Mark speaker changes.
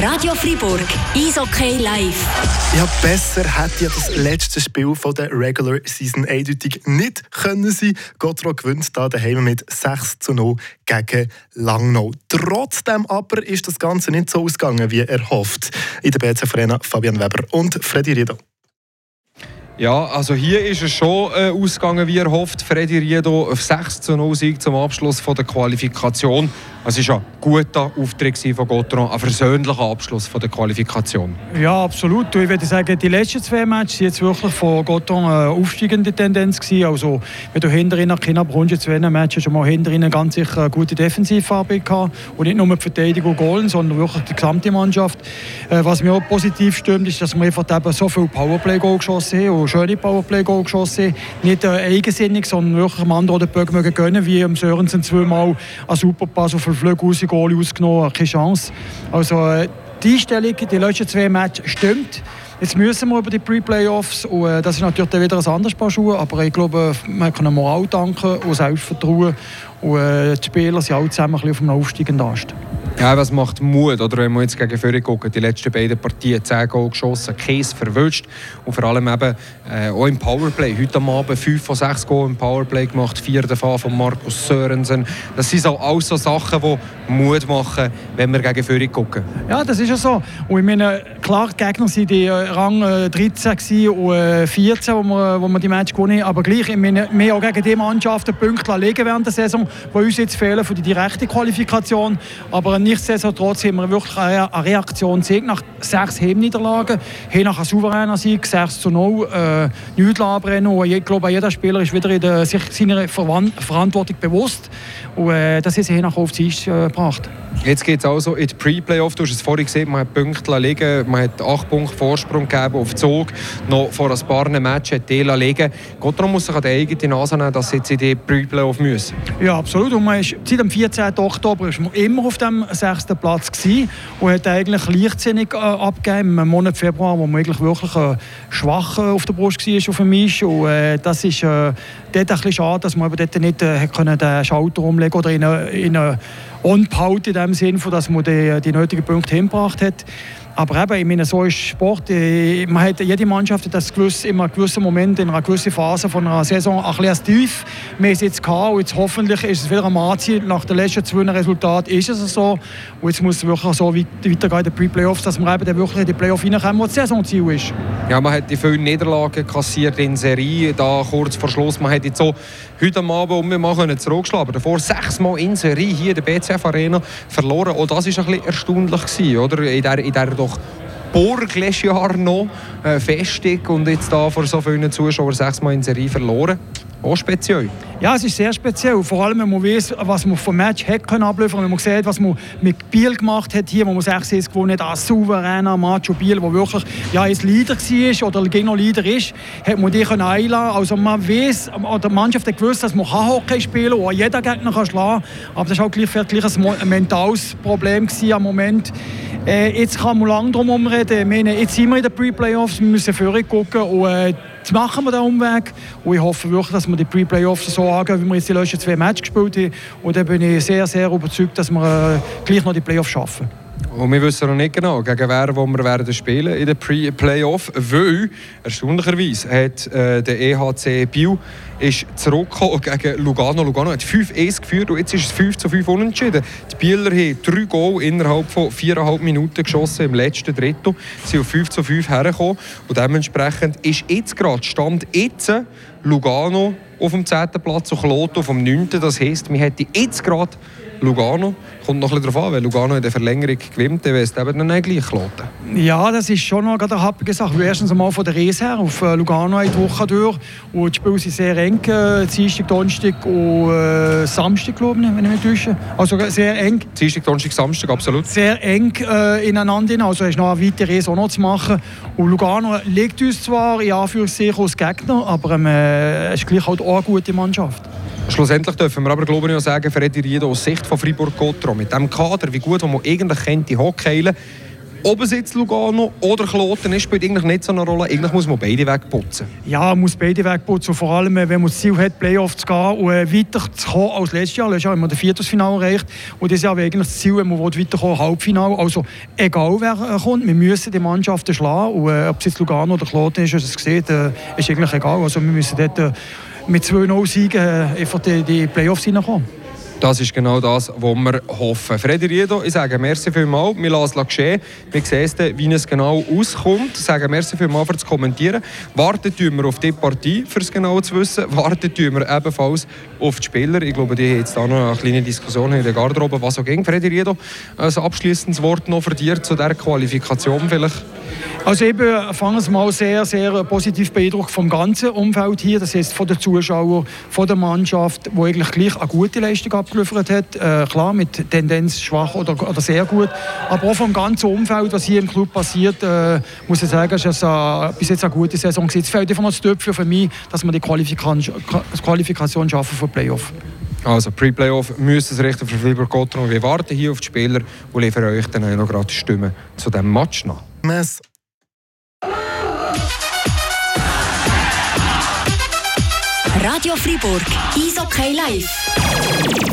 Speaker 1: Radio Fribourg, Eishockey live.
Speaker 2: Ja, besser hätte ja das letzte Spiel von der Regular Season eindeutig nicht können sein. Gotro gewinnt da daheim mit 6 zu 0 gegen Langnau. Trotzdem aber ist das Ganze nicht so ausgegangen, wie erhofft. In der BC Arena Fabian Weber und Freddy Riedo.
Speaker 3: Ja, also hier ist es schon äh, ausgegangen, wie erhofft. Freddy Riedo auf 6 zu 0 Sieg zum Abschluss von der Qualifikation. Es war ein guter Auftritt von Gotron, ein versöhnlicher Abschluss von der Qualifikation.
Speaker 4: Ja, absolut. Ich würde sagen, die letzten zwei Matches jetzt wirklich von Gotron eine aufsteigende Tendenz. Gewesen. Also, wenn du China brunst, in zwei Matches schon mal hinterhin ganz sicher eine gute Defensivarbeit gehabt. Und nicht nur die Verteidigung Goalen, sondern wirklich die gesamte Mannschaft. Äh, was mir auch positiv stimmt, ist, dass wir einfach eben so viele Powerplay-Goal geschossen haben und schöne Powerplay-Goal geschossen haben. Nicht äh, eigensinnig, sondern wirklich am anderen den Böck mögen gönnen, wie im Sörensen zweimal ein super Pass auf Flügel raus, Goal ausgenommen, keine Chance. Also äh, die Einstellung, die letzten zwei Matches stimmt. Jetzt müssen wir über die Pre-Playoffs und äh, das ist natürlich wieder ein anderes Paar Schuhe, aber ich glaube, man kann Moral danken und Selbstvertrauen und äh, die Spieler sind alle zusammen ein bisschen auf einem aufsteigenden Ast.
Speaker 3: Ja, was macht Mut? Oder wenn wir jetzt gegen Führer gucken, die letzten beiden Partien 10 Goal geschossen, Käse verwünscht und vor allem eben äh, auch im Powerplay. Heute am Abend 5 von 6 Goal im Powerplay gemacht, 4 davon von Markus Sörensen. Das sind alles so Sachen, die Mut machen, wenn wir gegen Führer gucken.
Speaker 4: Ja, das ist ja so. Und ich meine, klar, die Gegner waren die Rang 13 und 14, wo wir, wo wir die Match gewonnen haben. Aber gleich, ich meine, wir auch gegen die Mannschaften Punkte legen während der Saison, die uns jetzt fehlen für die direkte Qualifikation. Aber nichtsdestotrotz haben wir wirklich eine Reaktion gesehen nach sechs Heimniederlagen. Hier nach einem souveränen Sieg, 6 zu 0, äh, nichts abbrennen. Und ich glaube, jeder Spieler ist wieder in der, sich seiner Verantwortung bewusst. Und äh, das ist hier nach auf die Eis äh, gebracht.
Speaker 3: Jetzt geht es also in die Pre-Playoff. Du hast es vorhin gesehen, man hat Punkte liegen, man hat 8 Punkte Vorsprung gegeben auf Zug. Noch vor ein paar Matches hat die liegen. Gotthard muss sich an die eigene Nase nehmen, dass sie jetzt in die Pre-Playoff müssen.
Speaker 4: Ja, absolut. Und man ist, seit dem 14. Oktober ist man immer auf dem sechsten Platz gewesen und hat eigentlich leichtsinnig äh, abgegeben im Monat Februar, wo man eigentlich wirklich äh, schwach äh, auf der Brust war auf dem Eis. Und äh, das ist äh, dort ein bisschen schade, dass man dort nicht äh, können den Schalter umlegen oder in eine, in On-Pause in dem Sinne, dass man die, die nötigen Punkte hingebracht hat. Aber eben, ich meine, so ist Sport. Man hat, jede Mannschaft hat das gewiss, immer einen gewissen Moment, in einer gewissen Phase von einer Saison ein bisschen tief. Wir haben jetzt gehabt und jetzt hoffentlich ist es wieder am Anziehen. Nach den letzten zwei Resultaten ist es so. Und jetzt muss es wirklich so weitergehen in den Pre-Playoffs, dass wir eben wirklich in die Playoffs reinkommen, wo das Saisonziel ist.
Speaker 3: Ja, man hat die vielen Niederlagen kassiert in Serie, da kurz vor Schluss. Man hat jetzt so heute Abend um wir mal zurückschlagen. Aber davor sechsmal in Serie hier in der BCF Arena verloren. Auch das war ein bisschen erstaunlich, gewesen, oder? In der, in der doch Burg letztes Jahr noch äh, festig und jetzt da vor so vielen Zuschauern sechsmal in Serie verloren. Auch speziell.
Speaker 4: Ja, es ist sehr speziell. Vor allem, wenn man weiß, was man vom Match können abliefern Wenn man sieht, was man mit Biel gemacht hat hier, wo man 6 gewonnen hat, als souveräner Macho Biel, der wirklich ja, jetzt Leader war oder Gegner Leader ist, hat man die einladen. Also man weiß, oder die Mannschaft gewusst, dass man Hockey spielen kann und jeder Gegner kann schlagen. Aber das war auch gleich, gleich ein mentales Problem am Moment. Äh, jetzt kann man lange darum reden. Meine, jetzt sind wir in den Pre-Playoffs, wir müssen vorher gucken und äh, jetzt machen wir den Umweg. Und ich hoffe wirklich, dass wir die Pre-Playoffs so angehen, wie wir jetzt die letzten zwei Matches gespielt haben. Und dann bin ich sehr, sehr überzeugt, dass wir äh, gleich noch die Playoffs schaffen.
Speaker 3: Und wir wissen noch nicht genau, gegen wer wo wir werden spielen in den Pre-Playoff, weil erstaunlicherweise hat äh, der EHC Biel ist zurückgekommen gegen Lugano. Lugano hat 5-1 geführt und jetzt ist es 5 zu 5 unentschieden. Die Bieler haben drei Goal innerhalb von viereinhalb Minuten geschossen im letzten Drittel. Sie sind auf 5 zu 5 hergekommen und dementsprechend ist jetzt gerade Stand jetzt Lugano auf dem 10. Platz und Kloto auf dem 9. Das heisst, wir hätten jetzt gerade Lugano. Kommt noch ein bisschen darauf an, weil Lugano in der Verlängerung gewinnt, dann wäre es eben dann gleich Kloten.
Speaker 4: Ja, das ist schon noch eine happige Sache. Erstens einmal von der Reise her auf äh, Lugano die Woche durch. Und die Spiele sind sehr eng. Äh, Dienstag, Donnerstag und äh, Samstag, glaube ich, wenn ich mich täusche. Also sehr eng.
Speaker 3: Dienstag, Donnerstag, Samstag, absolut.
Speaker 4: Sehr eng äh, ineinander. Also es ist noch eine weitere Reise auch noch zu machen. Und Lugano liegt uns zwar in Anführungszeichen als Gegner, aber ähm, es ist gleich halt auch eine gute Mannschaft.
Speaker 3: Schlussendlich dürfen wir aber glaube ich sagen, Freddy Riedo aus Sicht von Fribourg-Gotro mit dem Kader, wie gut man eigentlich kennt, die Hockeylen, ob es jetzt Lugano oder Kloten ist, spielt eigentlich nicht so eine Rolle. Eigentlich muss man beide wegputzen.
Speaker 4: Ja, man muss beide wegputzen. Vor allem, wenn man das Ziel hat, Playoffs zu gehen und äh, weiter zu kommen als letztes Jahr. Letztes Jahr haben wir das Viertelfinale erreicht. Und das ist ja eigentlich das Ziel, wenn man weiterkommen Halbfinale. Also egal wer äh, kommt, wir müssen die Mannschaften schlagen. Und äh, ob es jetzt Lugano oder Kloten ist, es sieht, äh, ist eigentlich egal. Also wir müssen dort äh, mit 2-0 Siegen äh, einfach die, die Playoffs hineinkommen.
Speaker 3: Das ist genau das, was wir hoffen. Freddy Riedo, ich sage merci vielmals. Wir lassen es geschehen. Wir sehen wie es genau auskommt. Ich sage merci vielmals für das Kommentieren. Warten tun wir auf die Partie, um es genau zu wissen. Warten tun wir ebenfalls auf die Spieler. Ich glaube, die haben jetzt da noch eine kleine Diskussion in der Garderobe, was so ging. Freddy Riedo, ein abschließendes Wort noch für dich zu dieser Qualifikation vielleicht?
Speaker 4: Also eben fangen wir mal sehr, sehr positiv beeindruckt vom ganzen Umfeld hier. Das heißt von den Zuschauern, von der Mannschaft, die eigentlich gleich eine gute Leistung abgeliefert hat. Äh, klar, mit Tendenz schwach oder, oder sehr gut. Aber auch vom ganzen Umfeld, was hier im Club passiert, äh, muss ich sagen, ist es eine, bis jetzt eine gute Saison gewesen. Es fehlt einfach noch das Töpfchen für mich, dass wir die Qualifikation, Qualifikation schaffen für Playoff.
Speaker 3: Also Pre-Playoff müssen es richten für Freiburg Gotron. Wir warten hier auf die Spieler und liefern euch dann auch noch gerade Stimmen zu diesem Match nach.
Speaker 2: Mess.
Speaker 1: Radio Fribourg, Eishockey Live.